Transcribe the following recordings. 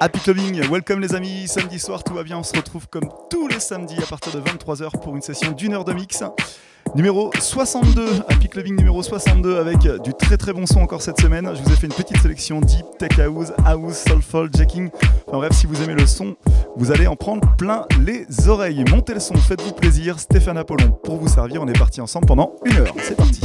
Happy Clubbing, welcome les amis, samedi soir tout va bien, on se retrouve comme tous les samedis à partir de 23h pour une session d'une heure de mix. Numéro 62, Happy Clubbing numéro 62 avec du très très bon son encore cette semaine. Je vous ai fait une petite sélection deep, tech house, house, soulful, jacking. Enfin bref, si vous aimez le son, vous allez en prendre plein les oreilles. Montez le son, faites-vous plaisir. Stéphane Apollon pour vous servir. On est parti ensemble pendant une heure. C'est parti.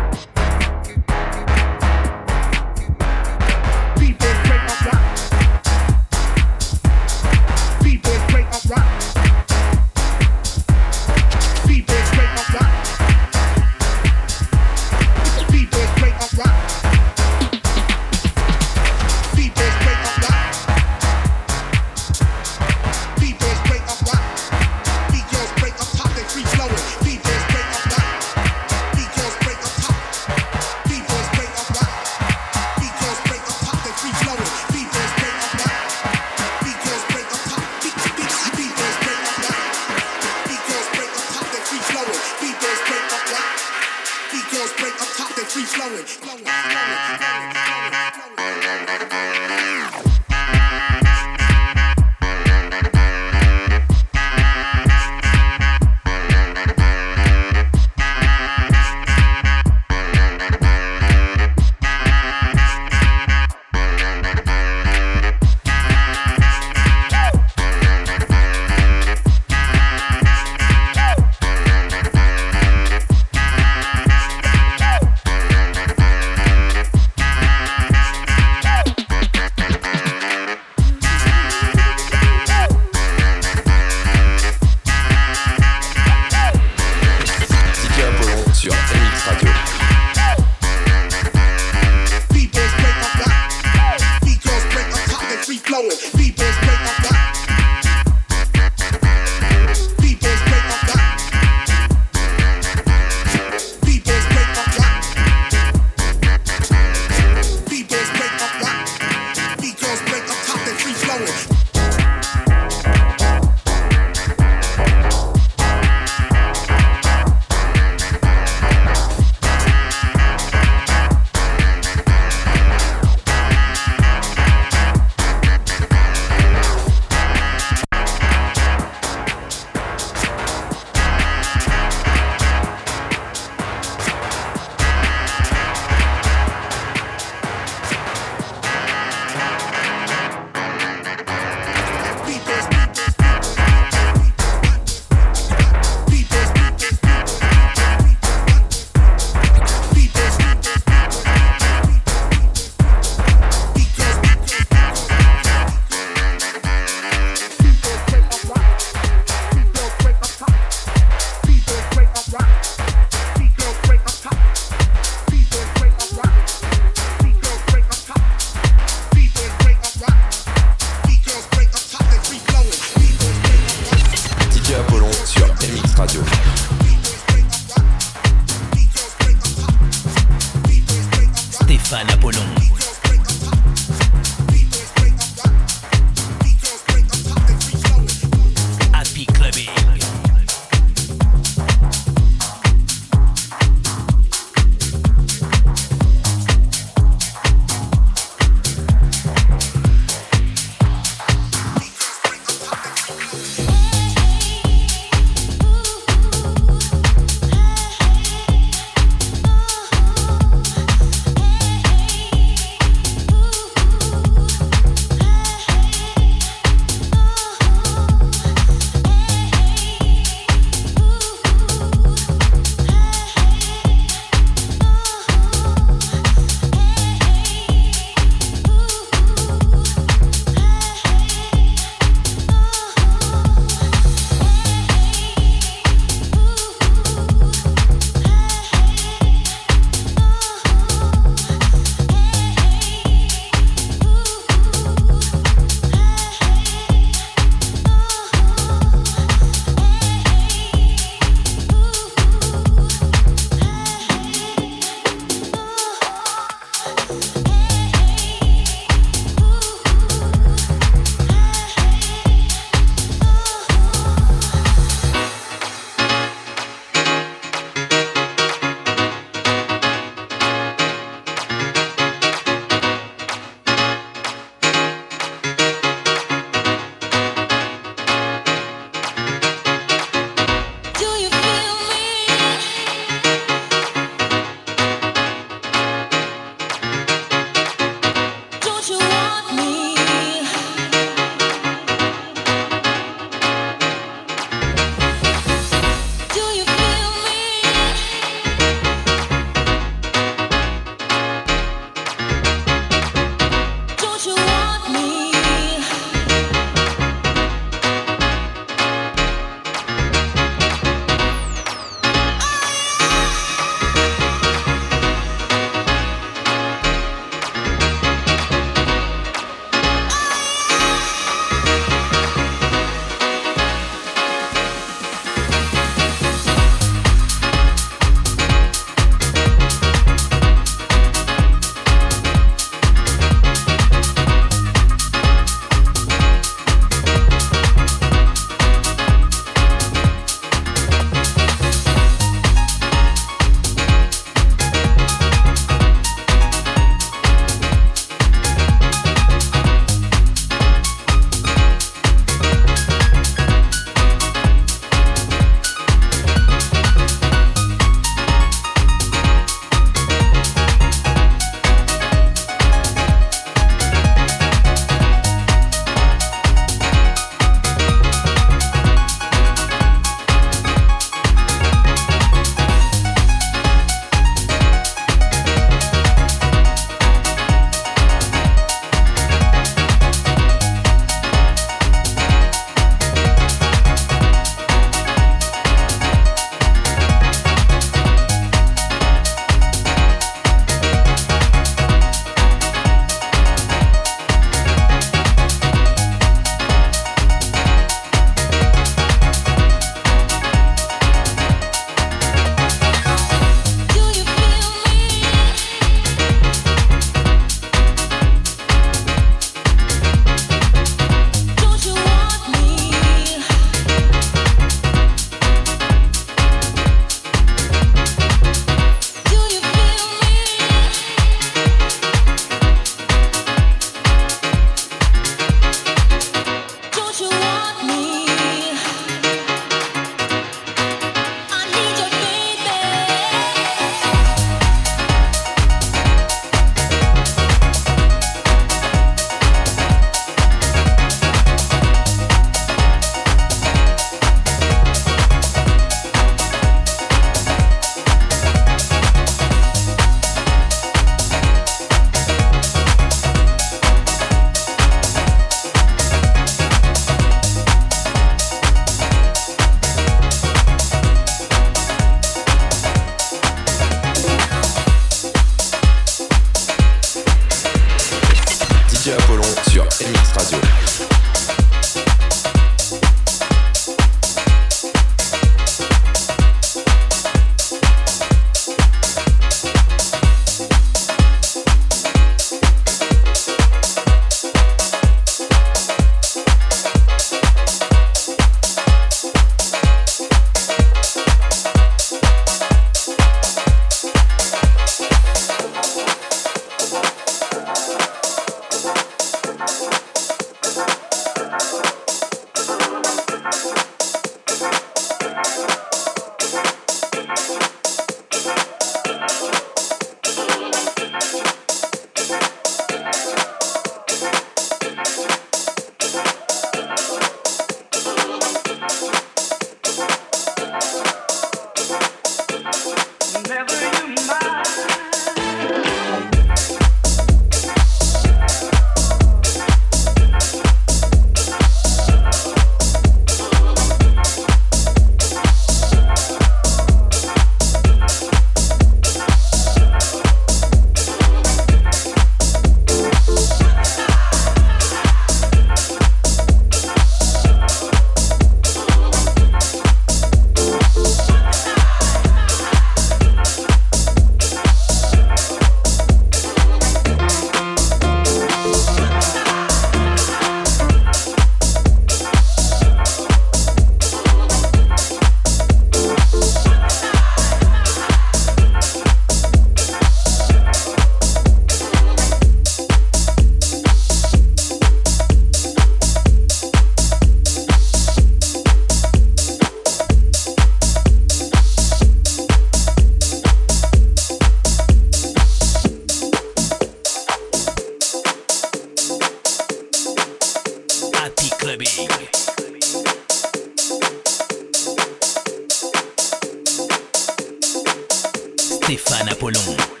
Stéphane Apollon.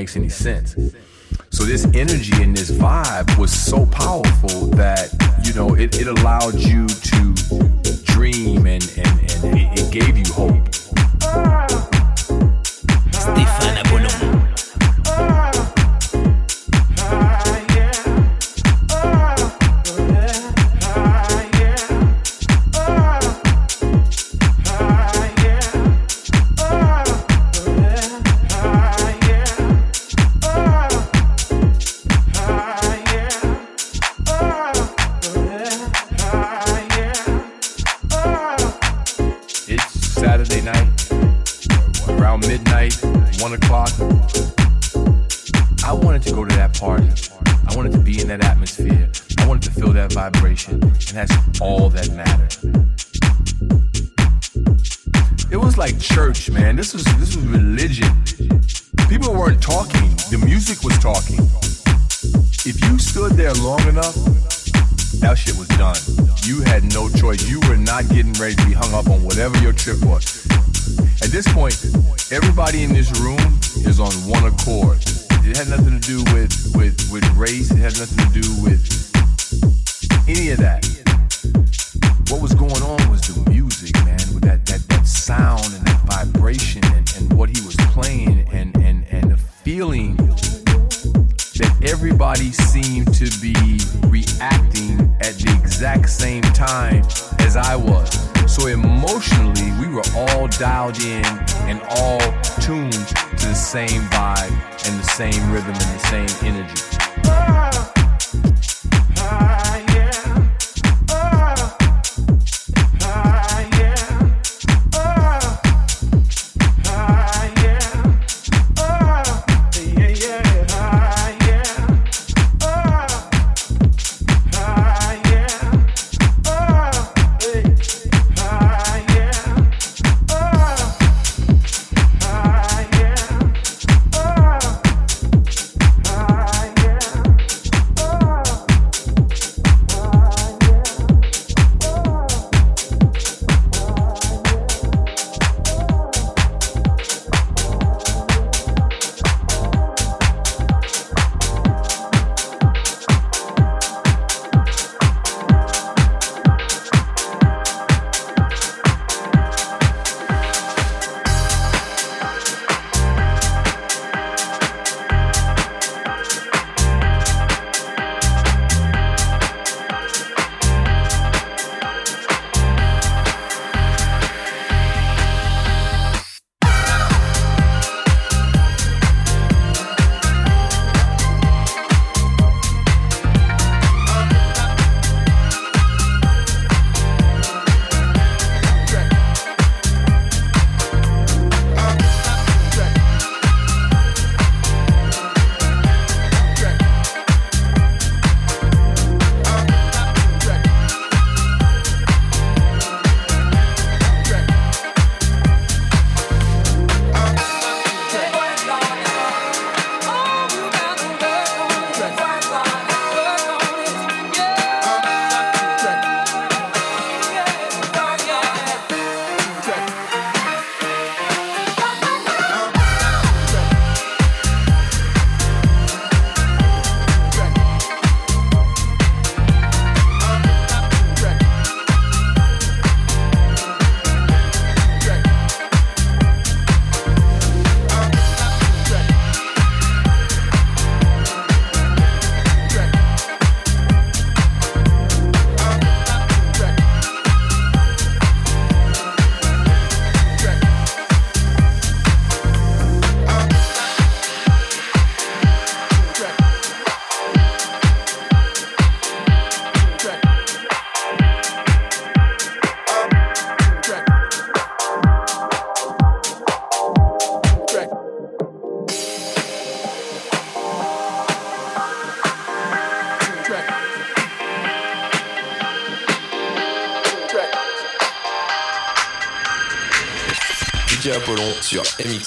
Makes any sense. So this energy and this vibe was so powerful that, you know, it, it allowed talking, the music was talking. If you stood there long enough, that shit was done. You had no choice. You were not getting ready to be hung up on whatever your trip was. At this point, everybody in this room is on one accord. It had nothing to do with, with, with race, it had nothing to do with any of that. What was going on was the music, man, with that, that, that sound and that vibration and, and what he was playing and, feeling that everybody seemed to be reacting at the exact same time as I was. So emotionally, we were all dialed in and all tuned to the same vibe and the same rhythm and the same energy.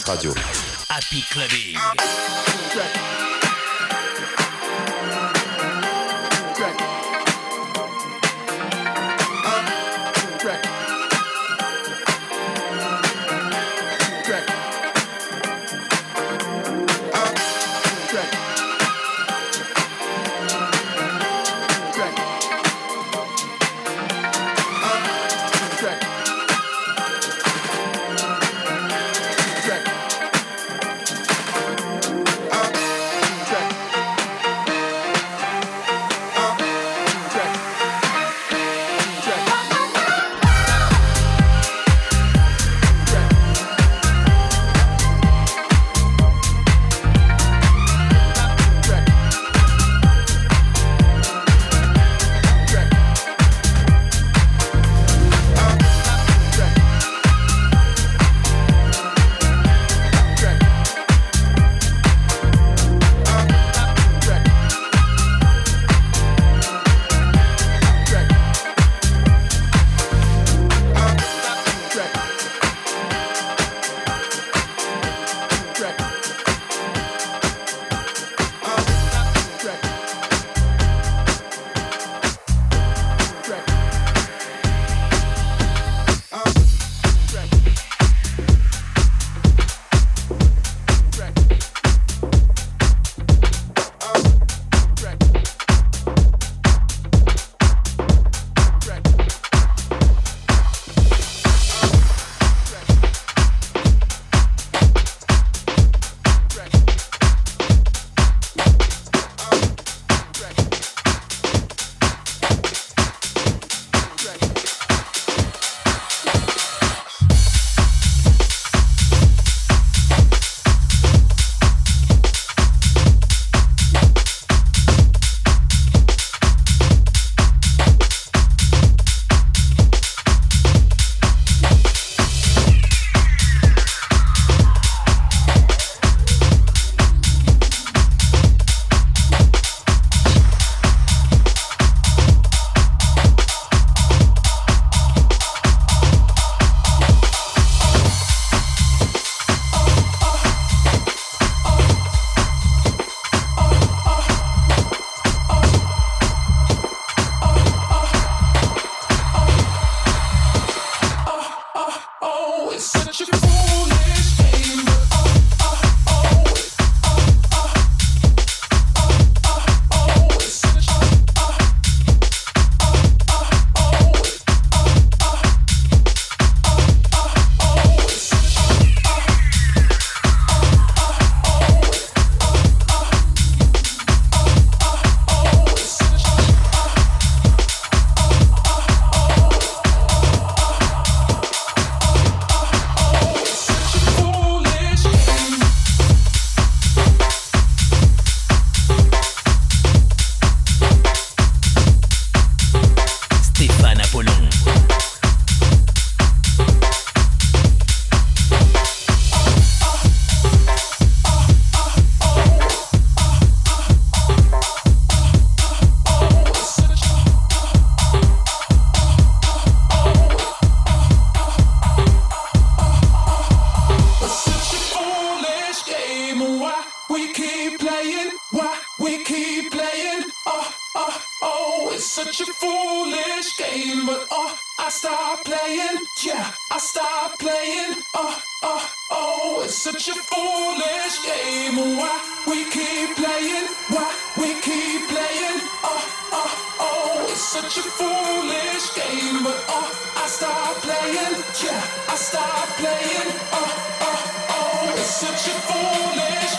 Radio. Happy Clubbing. we keep playing? Why we keep playing? Oh, oh, oh, it's such a foolish game, but oh, I start playing. Yeah, I start playing. Oh, oh, oh, it's such a foolish game. Why we keep playing? Why we keep playing? Oh, oh, oh, it's such a foolish game, but oh, I start playing. Yeah, I start playing. Oh, oh, oh, it's such a foolish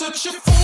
such a.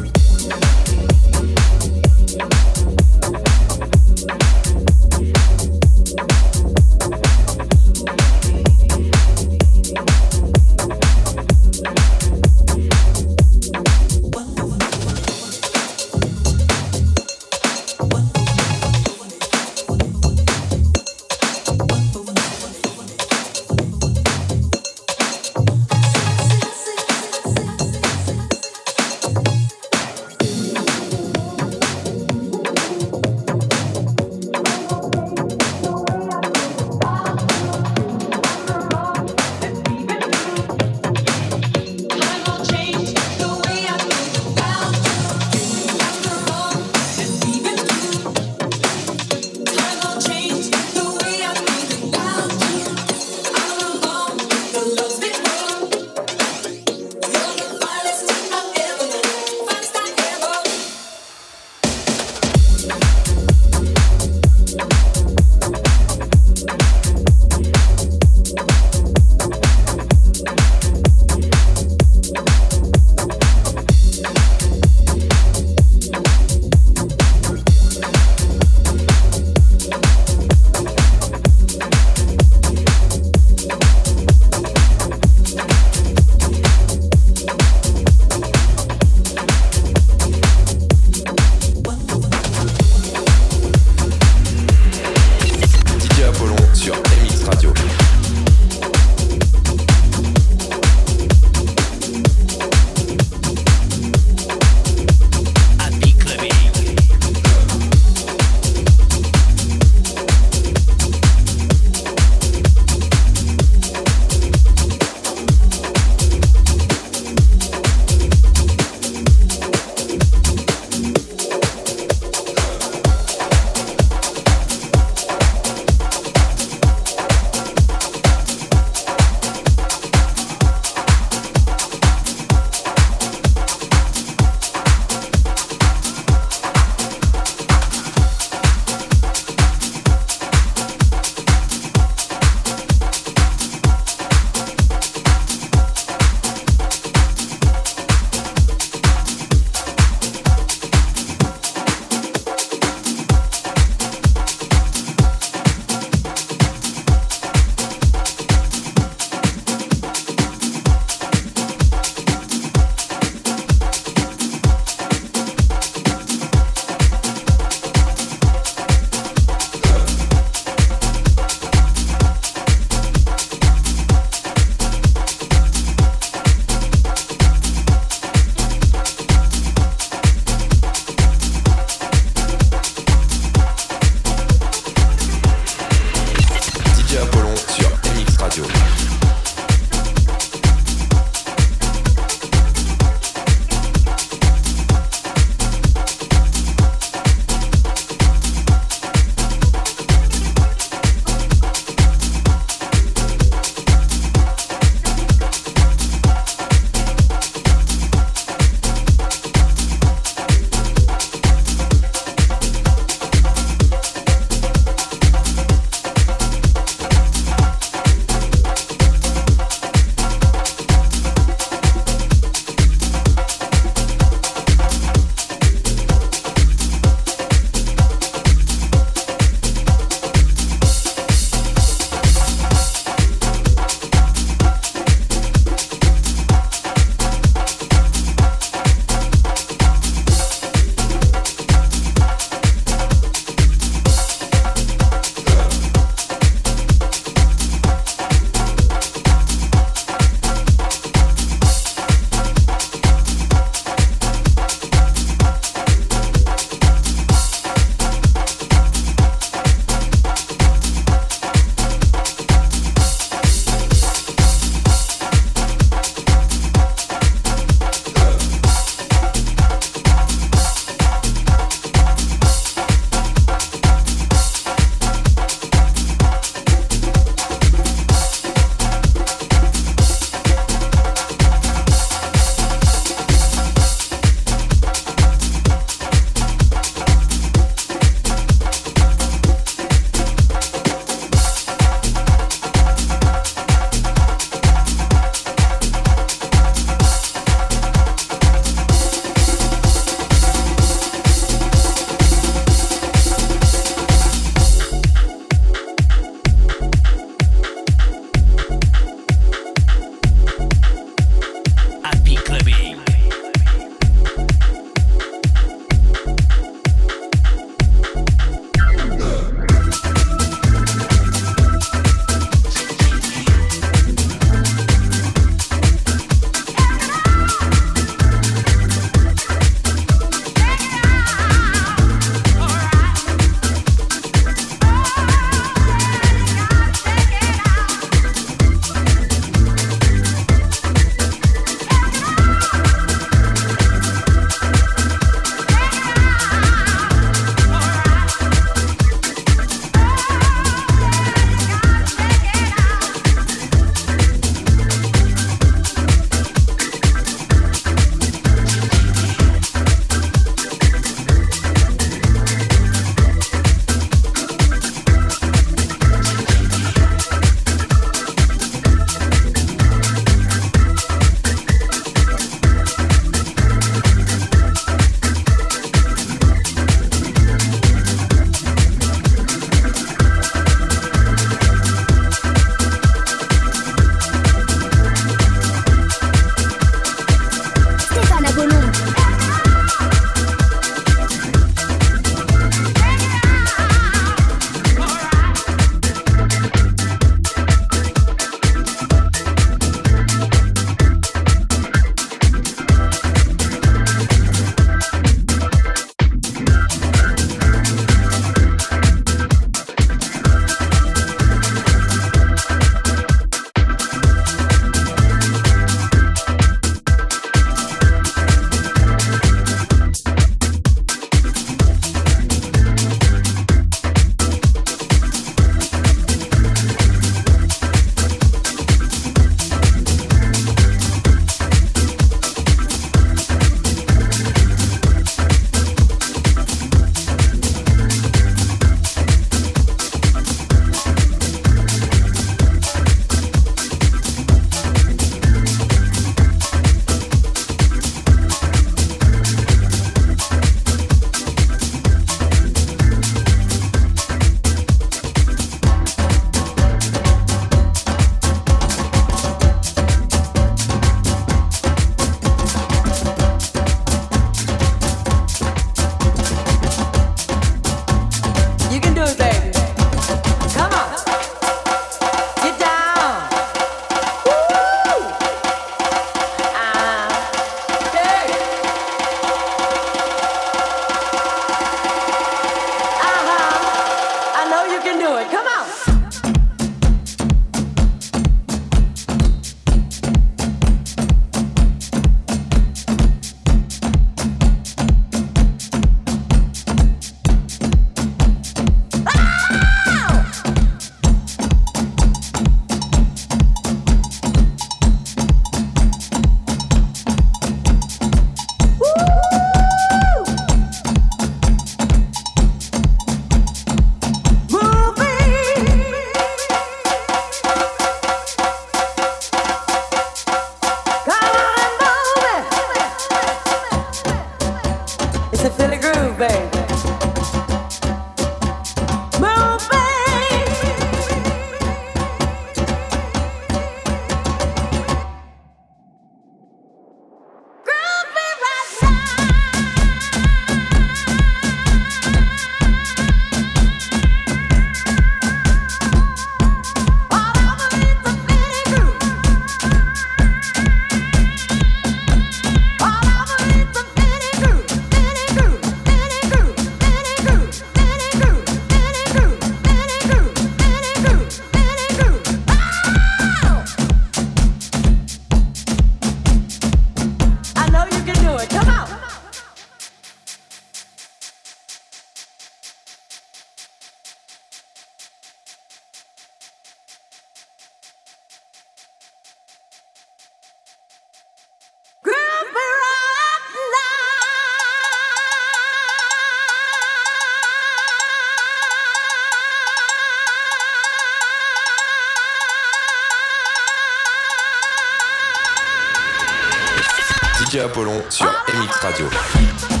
Dynamique Radio.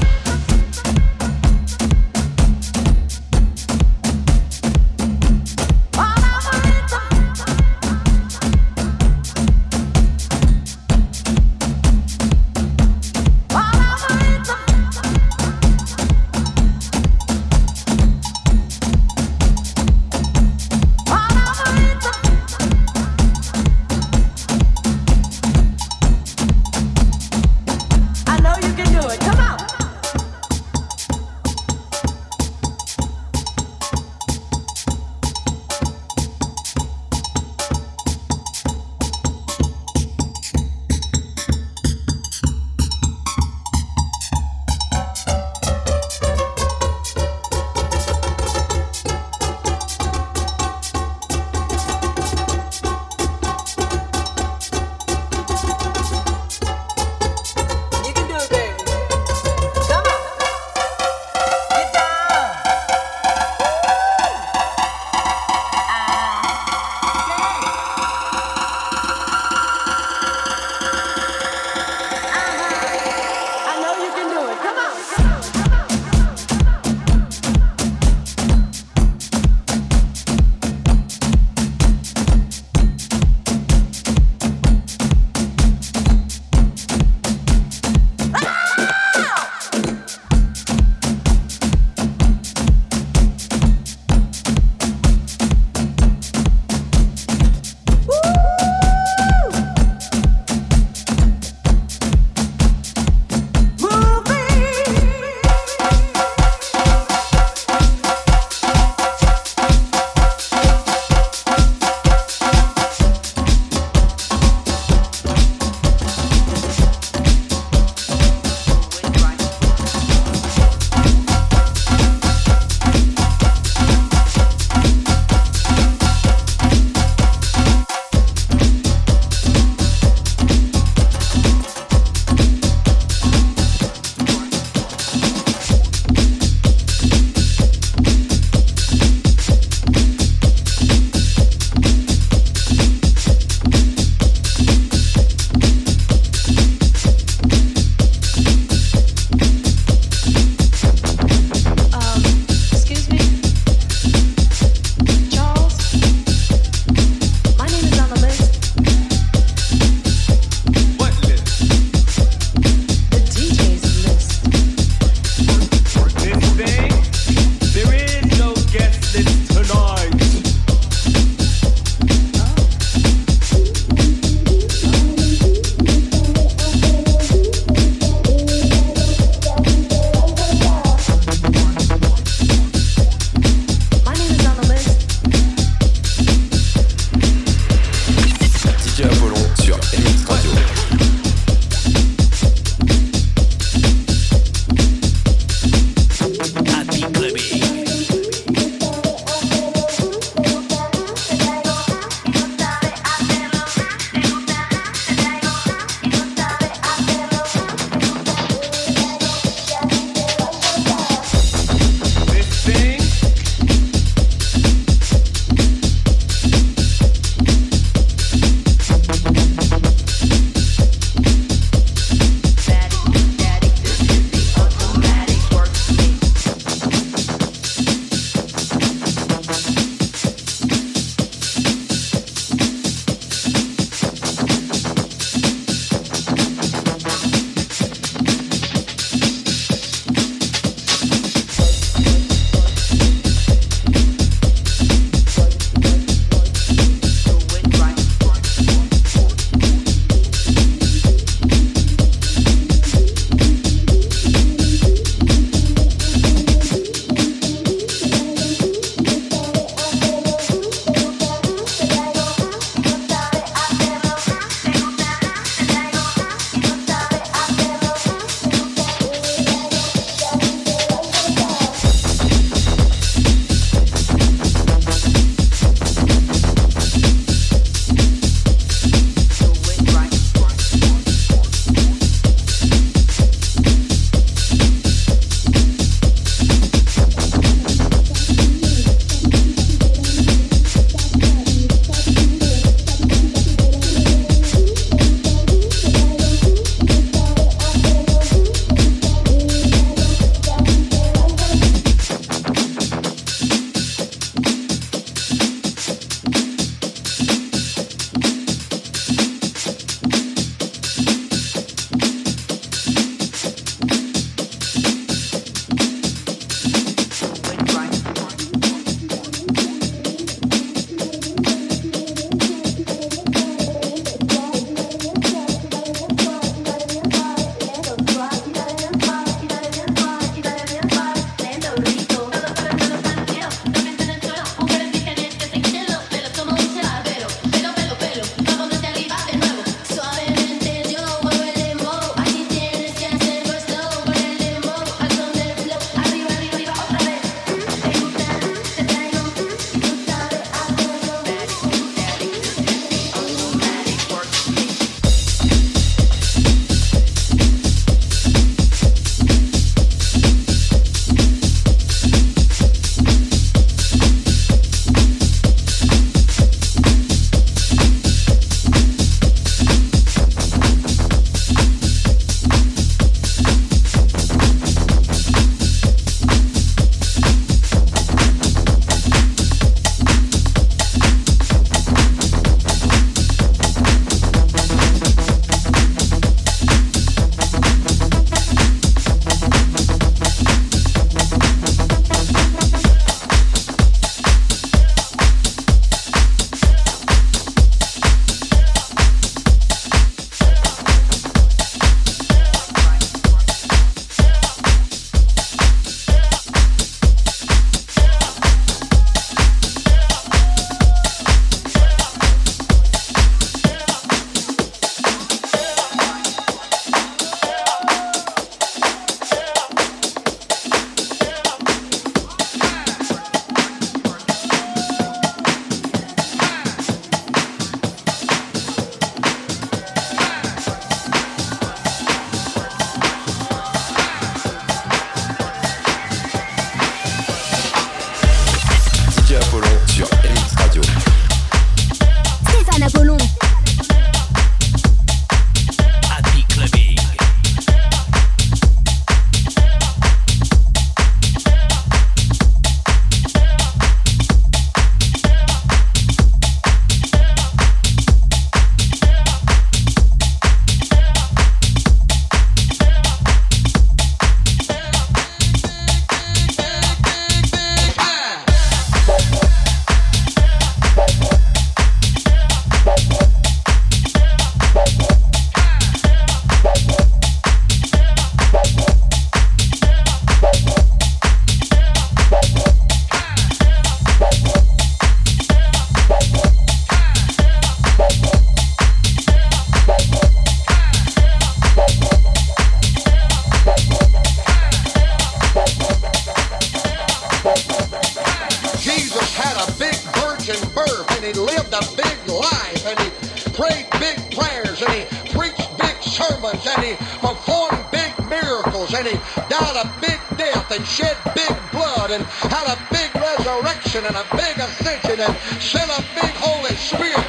send a big Holy Spirit.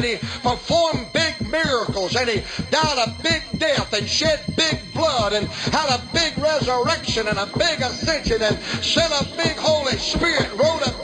and he performed big miracles and he died a big death and shed big blood and had a big resurrection and a big ascension and sent a big Holy Spirit, wrote a